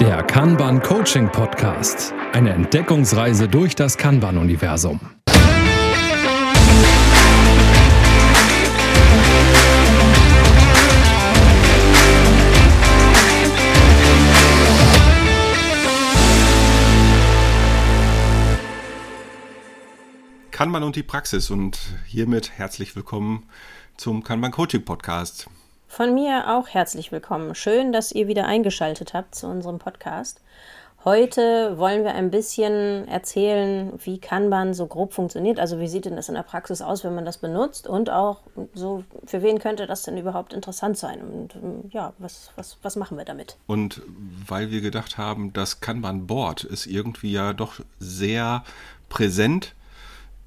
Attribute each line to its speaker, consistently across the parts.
Speaker 1: Der Kanban Coaching Podcast. Eine Entdeckungsreise durch das Kanban-Universum.
Speaker 2: Kanban und die Praxis und hiermit herzlich willkommen zum Kanban Coaching Podcast.
Speaker 3: Von mir auch herzlich willkommen. Schön, dass ihr wieder eingeschaltet habt zu unserem Podcast. Heute wollen wir ein bisschen erzählen, wie Kanban so grob funktioniert. Also wie sieht denn das in der Praxis aus, wenn man das benutzt und auch so, für wen könnte das denn überhaupt interessant sein? Und ähm, ja, was, was, was machen wir damit?
Speaker 2: Und weil wir gedacht haben, das Kanban Board ist irgendwie ja doch sehr präsent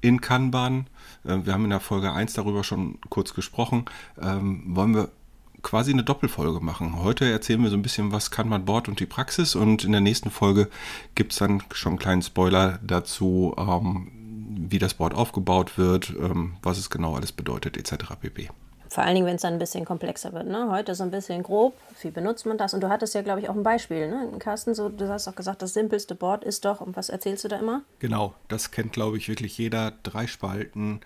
Speaker 2: in Kanban. Äh, wir haben in der Folge 1 darüber schon kurz gesprochen. Ähm, wollen wir quasi eine Doppelfolge machen. Heute erzählen wir so ein bisschen, was kann man Board und die Praxis und in der nächsten Folge gibt es dann schon einen kleinen Spoiler dazu, ähm, wie das Board aufgebaut wird, ähm, was es genau alles bedeutet, etc. pp.
Speaker 3: Vor allen Dingen, wenn es dann ein bisschen komplexer wird. Ne? Heute so ein bisschen grob, wie benutzt man das? Und du hattest ja, glaube ich, auch ein Beispiel, ne? Carsten, so, du hast auch gesagt, das simpelste Board ist doch, und was erzählst du da immer?
Speaker 2: Genau, das kennt, glaube ich, wirklich jeder. Drei Spalten.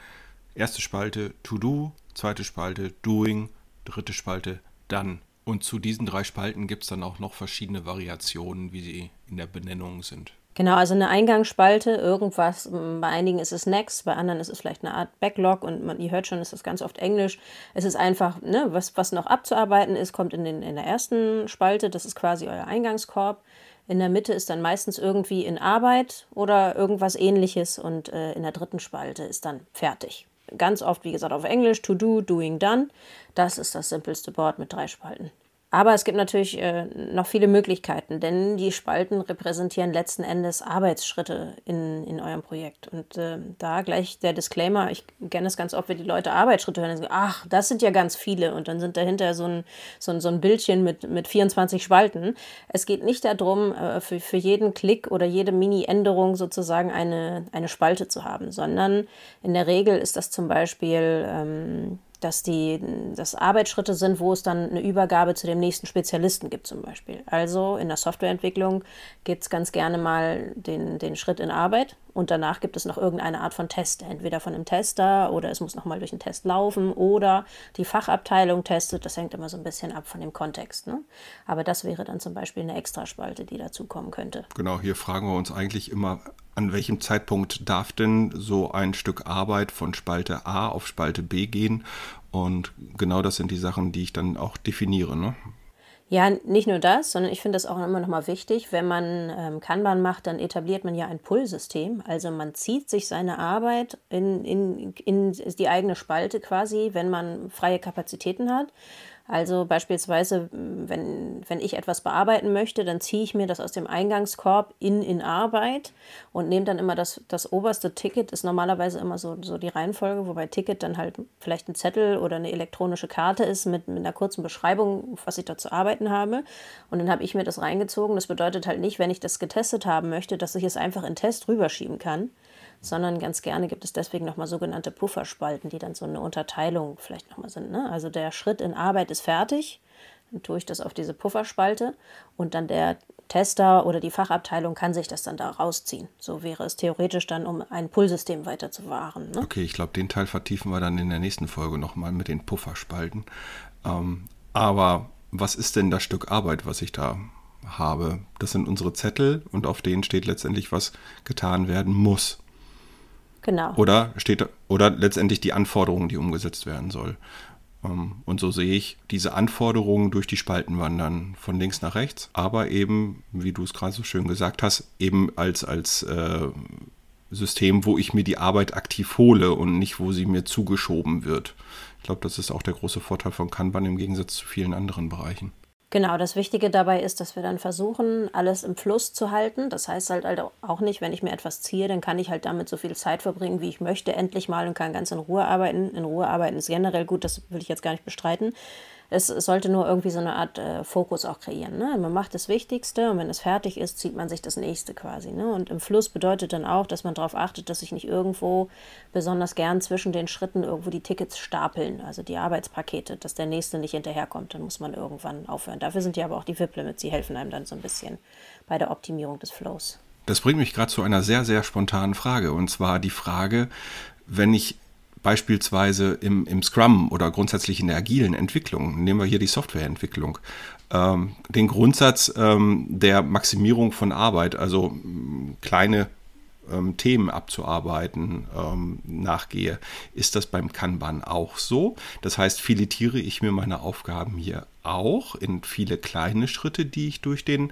Speaker 2: Erste Spalte To-Do, zweite Spalte Doing, dritte Spalte dann. Und zu diesen drei Spalten gibt es dann auch noch verschiedene Variationen, wie sie in der Benennung sind.
Speaker 3: Genau, also eine Eingangsspalte, irgendwas, bei einigen ist es Next, bei anderen ist es vielleicht eine Art Backlog und man, ihr hört schon, ist das ganz oft Englisch. Es ist einfach, ne, was, was noch abzuarbeiten ist, kommt in, den, in der ersten Spalte, das ist quasi euer Eingangskorb. In der Mitte ist dann meistens irgendwie in Arbeit oder irgendwas ähnliches und äh, in der dritten Spalte ist dann fertig ganz oft, wie gesagt, auf Englisch, to do, doing, done. Das ist das simpelste Board mit drei Spalten. Aber es gibt natürlich äh, noch viele Möglichkeiten, denn die Spalten repräsentieren letzten Endes Arbeitsschritte in, in eurem Projekt. Und äh, da gleich der Disclaimer, ich kenne es ganz oft, wenn die Leute Arbeitsschritte hören, sagen, ach, das sind ja ganz viele. Und dann sind dahinter so ein, so ein, so ein Bildchen mit, mit 24 Spalten. Es geht nicht darum, äh, für, für jeden Klick oder jede Mini-Änderung sozusagen eine, eine Spalte zu haben, sondern in der Regel ist das zum Beispiel... Ähm, dass die dass Arbeitsschritte sind, wo es dann eine Übergabe zu dem nächsten Spezialisten gibt zum Beispiel. Also in der Softwareentwicklung gibt es ganz gerne mal den, den Schritt in Arbeit und danach gibt es noch irgendeine Art von Test, entweder von einem Tester oder es muss nochmal durch einen Test laufen oder die Fachabteilung testet. Das hängt immer so ein bisschen ab von dem Kontext. Ne? Aber das wäre dann zum Beispiel eine Extraspalte, die dazu kommen könnte.
Speaker 2: Genau, hier fragen wir uns eigentlich immer, an welchem Zeitpunkt darf denn so ein Stück Arbeit von Spalte A auf Spalte B gehen? Und genau das sind die Sachen, die ich dann auch definiere. Ne?
Speaker 3: Ja, nicht nur das, sondern ich finde das auch immer noch mal wichtig. Wenn man ähm, Kanban macht, dann etabliert man ja ein Pull-System. Also man zieht sich seine Arbeit in, in, in die eigene Spalte quasi, wenn man freie Kapazitäten hat. Also beispielsweise, wenn, wenn ich etwas bearbeiten möchte, dann ziehe ich mir das aus dem Eingangskorb in, in Arbeit und nehme dann immer das, das oberste Ticket, ist normalerweise immer so, so die Reihenfolge, wobei Ticket dann halt vielleicht ein Zettel oder eine elektronische Karte ist mit, mit einer kurzen Beschreibung, was ich da zu arbeiten habe. Und dann habe ich mir das reingezogen. Das bedeutet halt nicht, wenn ich das getestet haben möchte, dass ich es einfach in Test rüberschieben kann, sondern ganz gerne gibt es deswegen nochmal sogenannte Pufferspalten, die dann so eine Unterteilung vielleicht nochmal sind. Ne? Also der Schritt in Arbeit ist fertig, dann tue ich das auf diese Pufferspalte und dann der Tester oder die Fachabteilung kann sich das dann da rausziehen. So wäre es theoretisch dann, um ein Pullsystem weiter zu wahren. Ne?
Speaker 2: Okay, ich glaube, den Teil vertiefen wir dann in der nächsten Folge nochmal mit den Pufferspalten. Ähm, aber was ist denn das Stück Arbeit, was ich da habe? Das sind unsere Zettel und auf denen steht letztendlich, was getan werden muss.
Speaker 3: Genau.
Speaker 2: Oder steht oder letztendlich die Anforderung, die umgesetzt werden soll. Ähm, und so sehe ich diese Anforderungen durch die Spalten wandern, von links nach rechts, aber eben, wie du es gerade so schön gesagt hast, eben als, als äh, System, wo ich mir die Arbeit aktiv hole und nicht, wo sie mir zugeschoben wird. Ich glaube, das ist auch der große Vorteil von Kanban im Gegensatz zu vielen anderen Bereichen.
Speaker 3: Genau, das Wichtige dabei ist, dass wir dann versuchen, alles im Fluss zu halten. Das heißt halt, halt auch nicht, wenn ich mir etwas ziehe, dann kann ich halt damit so viel Zeit verbringen, wie ich möchte, endlich mal und kann ganz in Ruhe arbeiten. In Ruhe arbeiten ist generell gut, das will ich jetzt gar nicht bestreiten. Es sollte nur irgendwie so eine Art äh, Fokus auch kreieren. Ne? Man macht das Wichtigste und wenn es fertig ist, zieht man sich das nächste quasi. Ne? Und im Fluss bedeutet dann auch, dass man darauf achtet, dass sich nicht irgendwo besonders gern zwischen den Schritten irgendwo die Tickets stapeln, also die Arbeitspakete, dass der nächste nicht hinterherkommt. Dann muss man irgendwann aufhören. Dafür sind ja aber auch die VIP-Limits, die helfen einem dann so ein bisschen bei der Optimierung des Flows.
Speaker 2: Das bringt mich gerade zu einer sehr, sehr spontanen Frage. Und zwar die Frage, wenn ich beispielsweise im, im Scrum oder grundsätzlich in der agilen Entwicklung, nehmen wir hier die Softwareentwicklung, ähm, den Grundsatz ähm, der Maximierung von Arbeit, also ähm, kleine ähm, Themen abzuarbeiten, ähm, nachgehe. Ist das beim Kanban auch so? Das heißt, filetiere ich mir meine Aufgaben hier auch in viele kleine Schritte, die ich durch den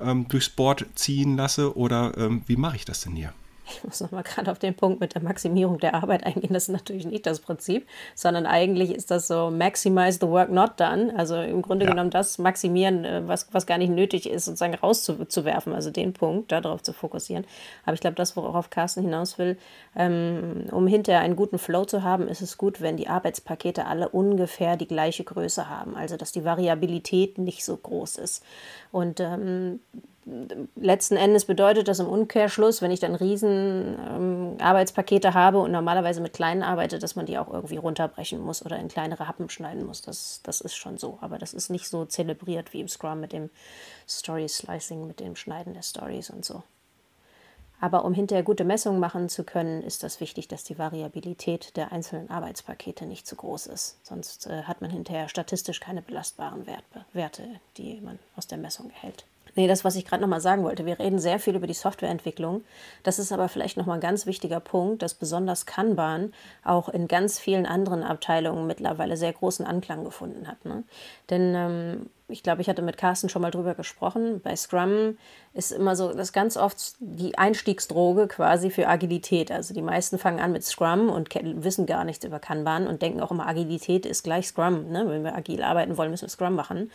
Speaker 2: ähm, durchs Board ziehen lasse oder ähm, wie mache ich das denn hier?
Speaker 3: Ich muss nochmal gerade auf den Punkt mit der Maximierung der Arbeit eingehen. Das ist natürlich nicht das Prinzip, sondern eigentlich ist das so maximize the work not done. Also im Grunde ja. genommen das maximieren, äh, was, was gar nicht nötig ist, sozusagen rauszuwerfen. Also den Punkt, darauf zu fokussieren. Aber ich glaube, das, worauf Carsten hinaus will, ähm, um hinterher einen guten Flow zu haben, ist es gut, wenn die Arbeitspakete alle ungefähr die gleiche Größe haben. Also dass die Variabilität nicht so groß ist. Und ähm, letzten Endes bedeutet das im Umkehrschluss, wenn ich dann riesen ähm, Arbeitspakete habe und normalerweise mit kleinen arbeite, dass man die auch irgendwie runterbrechen muss oder in kleinere Happen schneiden muss. Das, das ist schon so. Aber das ist nicht so zelebriert wie im Scrum mit dem Story Slicing, mit dem Schneiden der Stories und so. Aber um hinterher gute Messungen machen zu können, ist das wichtig, dass die Variabilität der einzelnen Arbeitspakete nicht zu groß ist. Sonst äh, hat man hinterher statistisch keine belastbaren Wert, Werte, die man aus der Messung erhält. Nee, das, was ich gerade nochmal sagen wollte. Wir reden sehr viel über die Softwareentwicklung. Das ist aber vielleicht nochmal ein ganz wichtiger Punkt, dass besonders Kanban auch in ganz vielen anderen Abteilungen mittlerweile sehr großen Anklang gefunden hat. Ne? Denn ähm, ich glaube, ich hatte mit Carsten schon mal drüber gesprochen. Bei Scrum ist immer so, das ganz oft die Einstiegsdroge quasi für Agilität. Also die meisten fangen an mit Scrum und wissen gar nichts über Kanban und denken auch immer, Agilität ist gleich Scrum. Ne? Wenn wir agil arbeiten wollen, müssen wir Scrum machen.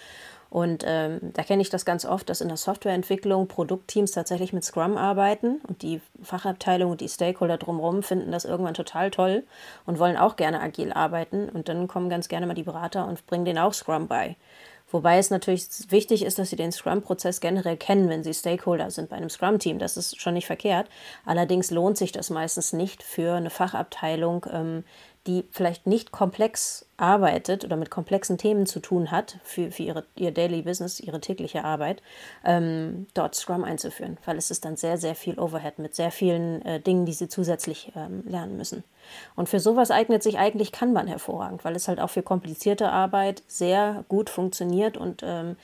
Speaker 3: Und ähm, da kenne ich das ganz oft, dass in der Softwareentwicklung Produktteams tatsächlich mit Scrum arbeiten und die Fachabteilung und die Stakeholder drumherum finden das irgendwann total toll und wollen auch gerne agil arbeiten. Und dann kommen ganz gerne mal die Berater und bringen denen auch Scrum bei. Wobei es natürlich wichtig ist, dass sie den Scrum-Prozess generell kennen, wenn sie Stakeholder sind bei einem Scrum-Team. Das ist schon nicht verkehrt. Allerdings lohnt sich das meistens nicht für eine Fachabteilung, ähm, die vielleicht nicht komplex arbeitet oder mit komplexen Themen zu tun hat für, für ihre, ihr Daily Business, ihre tägliche Arbeit, ähm, dort Scrum einzuführen, weil es ist dann sehr, sehr viel Overhead mit sehr vielen äh, Dingen, die sie zusätzlich ähm, lernen müssen. Und für sowas eignet sich eigentlich Kanban hervorragend, weil es halt auch für komplizierte Arbeit sehr gut funktioniert und ähm,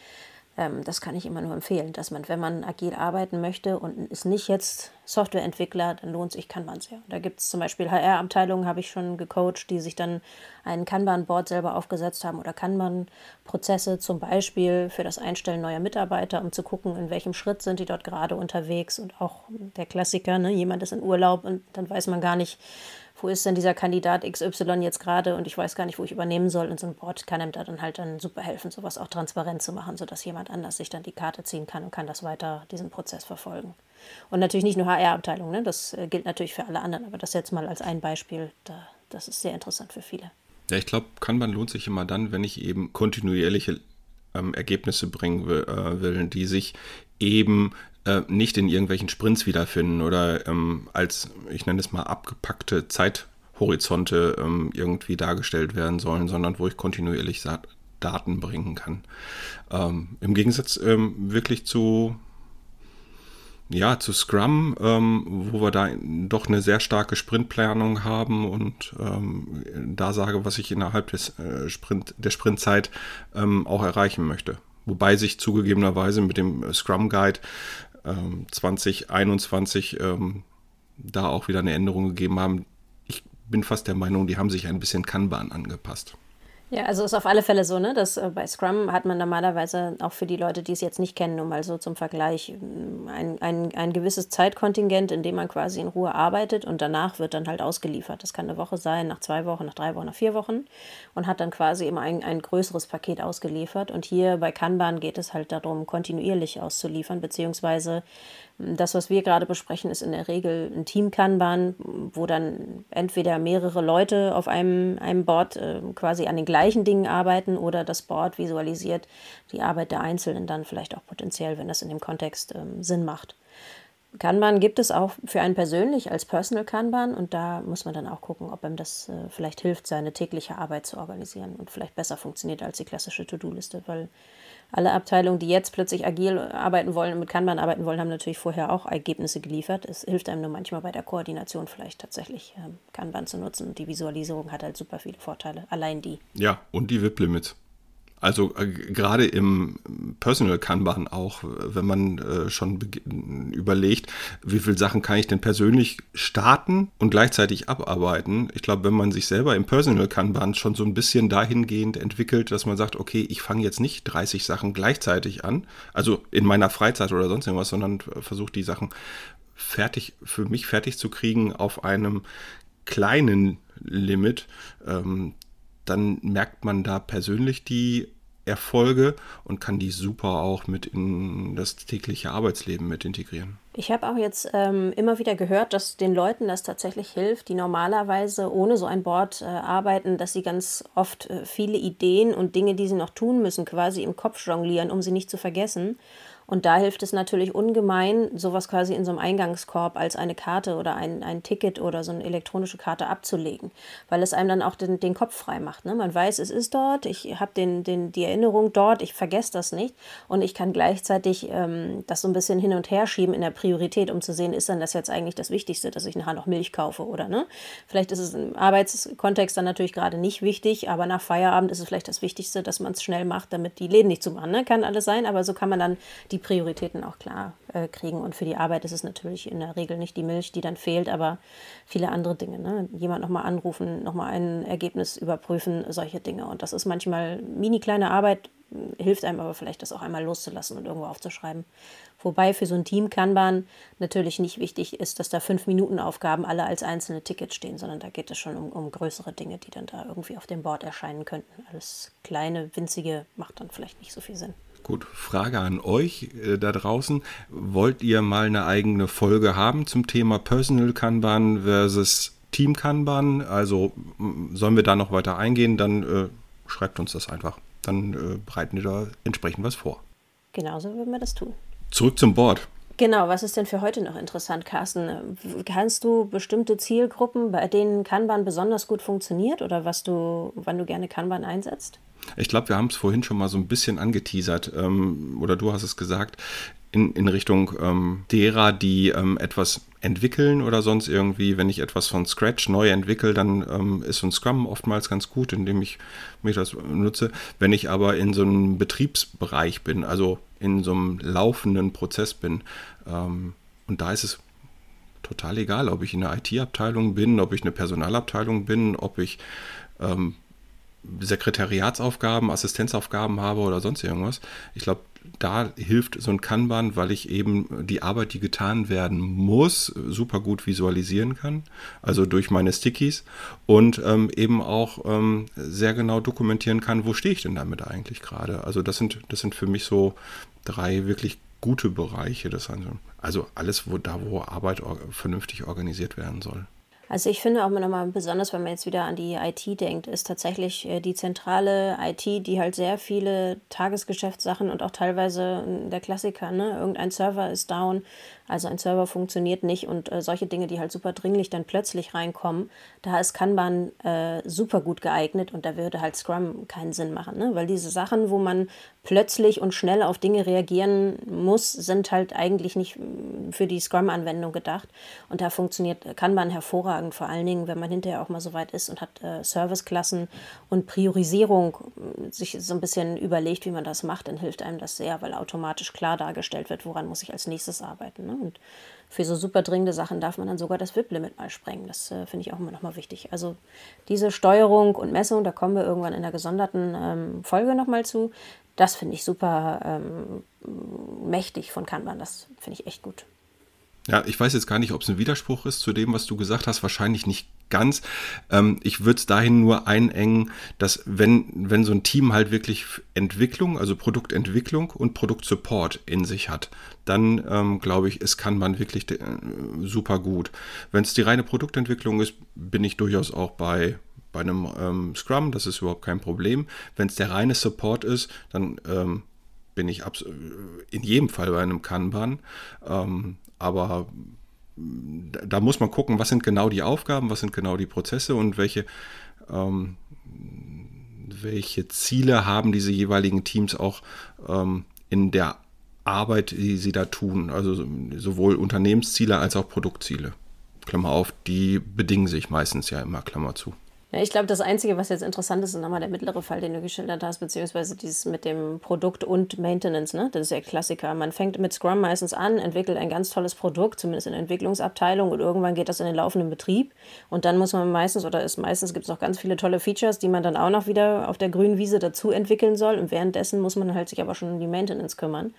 Speaker 3: das kann ich immer nur empfehlen, dass man, wenn man agil arbeiten möchte und ist nicht jetzt Softwareentwickler, dann lohnt sich Kanban sehr. Da gibt es zum Beispiel HR-Abteilungen, habe ich schon gecoacht, die sich dann ein Kanban-Board selber aufgesetzt haben oder Kanban-Prozesse zum Beispiel für das Einstellen neuer Mitarbeiter, um zu gucken, in welchem Schritt sind die dort gerade unterwegs und auch der Klassiker, ne? jemand ist in Urlaub und dann weiß man gar nicht, wo ist denn dieser Kandidat XY jetzt gerade und ich weiß gar nicht, wo ich übernehmen soll. Und so ein Board kann einem da dann halt dann super helfen, sowas auch transparent zu machen, sodass jemand anders sich dann die Karte ziehen kann und kann das weiter, diesen Prozess verfolgen. Und natürlich nicht nur HR-Abteilung, ne? das äh, gilt natürlich für alle anderen, aber das jetzt mal als ein Beispiel, da, das ist sehr interessant für viele.
Speaker 2: Ja, ich glaube, Kanban lohnt sich immer dann, wenn ich eben kontinuierliche ähm, Ergebnisse bringen will, äh, will, die sich eben äh, nicht in irgendwelchen Sprints wiederfinden oder ähm, als, ich nenne es mal, abgepackte Zeithorizonte ähm, irgendwie dargestellt werden sollen, sondern wo ich kontinuierlich Daten bringen kann. Ähm, Im Gegensatz ähm, wirklich zu ja, zu Scrum, ähm, wo wir da doch eine sehr starke Sprintplanung haben und ähm, da sage, was ich innerhalb des, äh, Sprint, der Sprintzeit ähm, auch erreichen möchte. Wobei sich zugegebenerweise mit dem Scrum Guide 2021 ähm, ähm, da auch wieder eine Änderung gegeben haben. Ich bin fast der Meinung, die haben sich ein bisschen Kanban angepasst.
Speaker 3: Ja, also ist auf alle Fälle so, ne? Dass äh, bei Scrum hat man normalerweise auch für die Leute, die es jetzt nicht kennen, nur mal so zum Vergleich, mm, ein, ein, ein gewisses Zeitkontingent, in dem man quasi in Ruhe arbeitet und danach wird dann halt ausgeliefert. Das kann eine Woche sein, nach zwei Wochen, nach drei Wochen, nach vier Wochen und hat dann quasi immer ein, ein größeres Paket ausgeliefert. Und hier bei Kanban geht es halt darum, kontinuierlich auszuliefern, beziehungsweise das, was wir gerade besprechen, ist in der Regel ein Team-Kanban, wo dann entweder mehrere Leute auf einem, einem Board äh, quasi an den gleichen Dingen arbeiten oder das Board visualisiert die Arbeit der Einzelnen dann vielleicht auch potenziell, wenn das in dem Kontext ähm, Sinn macht. Kanban gibt es auch für einen persönlich als Personal Kanban und da muss man dann auch gucken, ob einem das äh, vielleicht hilft, seine tägliche Arbeit zu organisieren und vielleicht besser funktioniert als die klassische To-Do-Liste, weil alle Abteilungen, die jetzt plötzlich agil arbeiten wollen und mit Kanban arbeiten wollen, haben natürlich vorher auch Ergebnisse geliefert. Es hilft einem nur manchmal bei der Koordination vielleicht tatsächlich ähm, Kanban zu nutzen und die Visualisierung hat halt super viele Vorteile, allein die.
Speaker 2: Ja, und die WIP-Limits. Also äh, gerade im Personal Kanban auch, wenn man äh, schon überlegt, wie viele Sachen kann ich denn persönlich starten und gleichzeitig abarbeiten. Ich glaube, wenn man sich selber im Personal Kanban schon so ein bisschen dahingehend entwickelt, dass man sagt, okay, ich fange jetzt nicht 30 Sachen gleichzeitig an, also in meiner Freizeit oder sonst irgendwas, sondern versuche die Sachen fertig, für mich fertig zu kriegen auf einem kleinen Limit, ähm, dann merkt man da persönlich die Erfolge und kann die super auch mit in das tägliche Arbeitsleben mit integrieren.
Speaker 3: Ich habe auch jetzt ähm, immer wieder gehört, dass den Leuten das tatsächlich hilft, die normalerweise ohne so ein Board äh, arbeiten, dass sie ganz oft äh, viele Ideen und Dinge, die sie noch tun müssen, quasi im Kopf jonglieren, um sie nicht zu vergessen. Und da hilft es natürlich ungemein, sowas quasi in so einem Eingangskorb als eine Karte oder ein, ein Ticket oder so eine elektronische Karte abzulegen, weil es einem dann auch den, den Kopf frei macht. Ne? Man weiß, es ist dort, ich habe den, den, die Erinnerung dort, ich vergesse das nicht und ich kann gleichzeitig ähm, das so ein bisschen hin und her schieben in der Priorität, um zu sehen, ist dann das jetzt eigentlich das Wichtigste, dass ich nachher noch Milch kaufe oder ne? Vielleicht ist es im Arbeitskontext dann natürlich gerade nicht wichtig, aber nach Feierabend ist es vielleicht das Wichtigste, dass man es schnell macht, damit die Läden nicht zumachen. Ne? Kann alles sein, aber so kann man dann die die Prioritäten auch klar äh, kriegen. Und für die Arbeit ist es natürlich in der Regel nicht die Milch, die dann fehlt, aber viele andere Dinge. Ne? Jemand nochmal anrufen, nochmal ein Ergebnis überprüfen, solche Dinge. Und das ist manchmal mini kleine Arbeit, hilft einem aber vielleicht, das auch einmal loszulassen und irgendwo aufzuschreiben. Wobei für so ein Team Kanban natürlich nicht wichtig ist, dass da fünf Minuten Aufgaben alle als einzelne Tickets stehen, sondern da geht es schon um, um größere Dinge, die dann da irgendwie auf dem Board erscheinen könnten. Alles kleine, winzige macht dann vielleicht nicht so viel Sinn.
Speaker 2: Gut, Frage an euch äh, da draußen. Wollt ihr mal eine eigene Folge haben zum Thema Personal Kanban versus Team Kanban? Also sollen wir da noch weiter eingehen, dann äh, schreibt uns das einfach. Dann äh, bereiten wir da entsprechend was vor.
Speaker 3: Genauso würden wir das tun.
Speaker 2: Zurück zum Board.
Speaker 3: Genau, was ist denn für heute noch interessant, Carsten? Kannst du bestimmte Zielgruppen, bei denen Kanban besonders gut funktioniert oder was du, wann du gerne Kanban einsetzt?
Speaker 2: Ich glaube, wir haben es vorhin schon mal so ein bisschen angeteasert, ähm, oder du hast es gesagt, in, in Richtung ähm, derer, die ähm, etwas entwickeln oder sonst irgendwie, wenn ich etwas von Scratch neu entwickle, dann ähm, ist so ein Scrum oftmals ganz gut, indem ich mich das nutze. Wenn ich aber in so einem Betriebsbereich bin, also in so einem laufenden Prozess bin, ähm, und da ist es total egal, ob ich in einer IT-Abteilung bin, ob ich eine Personalabteilung bin, ob ich ähm, Sekretariatsaufgaben, Assistenzaufgaben habe oder sonst irgendwas. Ich glaube, da hilft so ein Kanban, weil ich eben die Arbeit, die getan werden muss, super gut visualisieren kann, also durch meine Stickies und ähm, eben auch ähm, sehr genau dokumentieren kann, wo stehe ich denn damit eigentlich gerade. Also das sind, das sind für mich so drei wirklich gute Bereiche. Das also alles, wo da, wo Arbeit vernünftig organisiert werden soll.
Speaker 3: Also ich finde auch nochmal besonders, wenn man jetzt wieder an die IT denkt, ist tatsächlich äh, die zentrale IT, die halt sehr viele Tagesgeschäftssachen und auch teilweise der Klassiker, ne, irgendein Server ist down, also ein Server funktioniert nicht und äh, solche Dinge, die halt super dringlich dann plötzlich reinkommen, da ist Kanban äh, super gut geeignet und da würde halt Scrum keinen Sinn machen, ne? weil diese Sachen, wo man plötzlich und schnell auf Dinge reagieren muss, sind halt eigentlich nicht mm, für die Scrum-Anwendung gedacht und da funktioniert Kanban hervorragend, vor allen Dingen, wenn man hinterher auch mal so weit ist und hat äh, Serviceklassen und Priorisierung mm, sich so ein bisschen überlegt, wie man das macht, dann hilft einem das sehr, weil automatisch klar dargestellt wird, woran muss ich als nächstes arbeiten. Ne? Und für so super dringende Sachen darf man dann sogar das WIP-Limit mal sprengen. Das äh, finde ich auch immer nochmal wichtig. Also diese Steuerung und Messung, da kommen wir irgendwann in der gesonderten ähm, Folge nochmal zu. Das finde ich super ähm, mächtig von Kanban. Das finde ich echt gut.
Speaker 2: Ja, ich weiß jetzt gar nicht, ob es ein Widerspruch ist zu dem, was du gesagt hast. Wahrscheinlich nicht ganz. Ähm, ich würde es dahin nur einengen, dass wenn, wenn so ein Team halt wirklich Entwicklung, also Produktentwicklung und Produktsupport in sich hat, dann ähm, glaube ich, es kann man wirklich äh, super gut. Wenn es die reine Produktentwicklung ist, bin ich durchaus auch bei bei einem ähm, Scrum, das ist überhaupt kein Problem. Wenn es der reine Support ist, dann ähm, bin ich in jedem Fall bei einem Kanban. Ähm, aber da muss man gucken, was sind genau die Aufgaben, was sind genau die Prozesse und welche, ähm, welche Ziele haben diese jeweiligen Teams auch ähm, in der Arbeit, die sie da tun. Also sowohl Unternehmensziele als auch Produktziele. Klammer auf, die bedingen sich meistens ja immer, Klammer zu.
Speaker 3: Ja, ich glaube, das Einzige, was jetzt interessant ist, ist nochmal der mittlere Fall, den du geschildert hast, beziehungsweise dieses mit dem Produkt und Maintenance. Ne? Das ist ja Klassiker. Man fängt mit Scrum meistens an, entwickelt ein ganz tolles Produkt, zumindest in der Entwicklungsabteilung, und irgendwann geht das in den laufenden Betrieb. Und dann muss man meistens, oder ist meistens gibt es noch ganz viele tolle Features, die man dann auch noch wieder auf der grünen Wiese dazu entwickeln soll. Und währenddessen muss man halt sich aber schon um die Maintenance kümmern.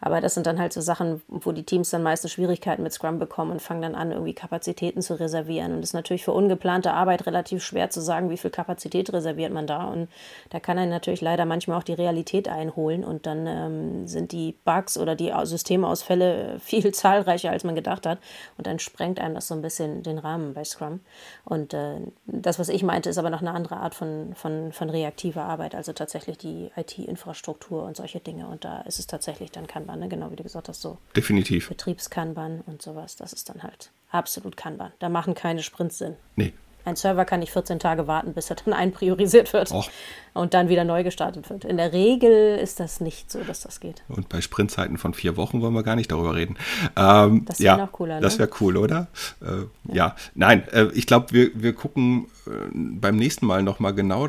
Speaker 3: Aber das sind dann halt so Sachen, wo die Teams dann meistens Schwierigkeiten mit Scrum bekommen und fangen dann an, irgendwie Kapazitäten zu reservieren. Und es ist natürlich für ungeplante Arbeit relativ schwer zu sagen, wie viel Kapazität reserviert man da. Und da kann einen natürlich leider manchmal auch die Realität einholen. Und dann ähm, sind die Bugs oder die Systemausfälle viel zahlreicher, als man gedacht hat. Und dann sprengt einem das so ein bisschen den Rahmen bei Scrum. Und äh, das, was ich meinte, ist aber noch eine andere Art von, von, von reaktiver Arbeit, also tatsächlich die IT-Infrastruktur und solche Dinge. Und da ist es tatsächlich dann kein Kanban, ne? genau wie du gesagt hast, so.
Speaker 2: Definitiv.
Speaker 3: Betriebskanban und sowas, das ist dann halt absolut Kanban. Da machen keine Sprints Sinn.
Speaker 2: Nee.
Speaker 3: Ein Server kann nicht 14 Tage warten, bis er dann einpriorisiert wird Och. und dann wieder neu gestartet wird. In der Regel ist das nicht so, dass das geht.
Speaker 2: Und bei Sprintzeiten von vier Wochen wollen wir gar nicht darüber reden. Ähm, das wäre ja, noch cooler. Ne? Das wäre cool, oder? Äh, ja. ja. nein, äh, ich glaube, wir, wir gucken äh, beim nächsten Mal nochmal genau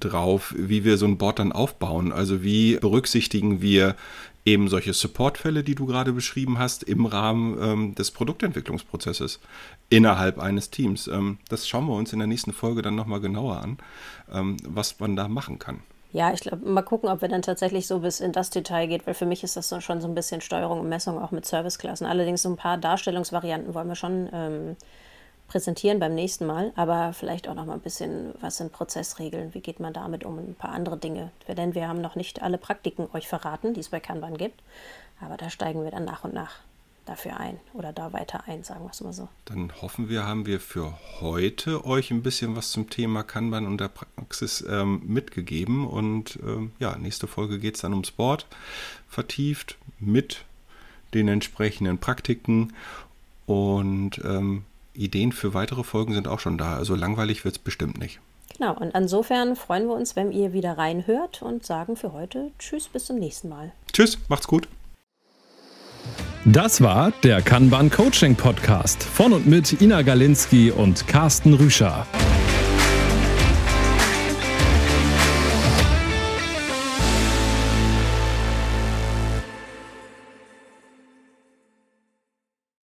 Speaker 2: drauf, wie wir so ein Board dann aufbauen. Also wie berücksichtigen wir eben solche Supportfälle, die du gerade beschrieben hast, im Rahmen ähm, des Produktentwicklungsprozesses innerhalb eines Teams. Ähm, das schauen wir uns in der nächsten Folge dann nochmal genauer an, ähm, was man da machen kann.
Speaker 3: Ja, ich glaube, mal gucken, ob wir dann tatsächlich so bis in das Detail geht, weil für mich ist das so schon so ein bisschen Steuerung und Messung auch mit Serviceklassen. Allerdings so ein paar Darstellungsvarianten wollen wir schon ähm, präsentieren beim nächsten Mal, aber vielleicht auch noch mal ein bisschen, was sind Prozessregeln, wie geht man damit um, ein paar andere Dinge. Denn wir haben noch nicht alle Praktiken euch verraten, die es bei Kanban gibt, aber da steigen wir dann nach und nach dafür ein oder da weiter ein, sagen wir es mal so.
Speaker 2: Dann hoffen wir, haben wir für heute euch ein bisschen was zum Thema Kanban und der Praxis ähm, mitgegeben. Und ähm, ja, nächste Folge geht es dann ums Board. Vertieft mit den entsprechenden Praktiken. Und ähm, Ideen für weitere Folgen sind auch schon da. Also langweilig wird es bestimmt nicht.
Speaker 3: Genau, und insofern freuen wir uns, wenn ihr wieder reinhört und sagen für heute Tschüss, bis zum nächsten Mal.
Speaker 2: Tschüss, macht's gut.
Speaker 1: Das war der Kanban Coaching Podcast von und mit Ina Galinski und Carsten Rüscher.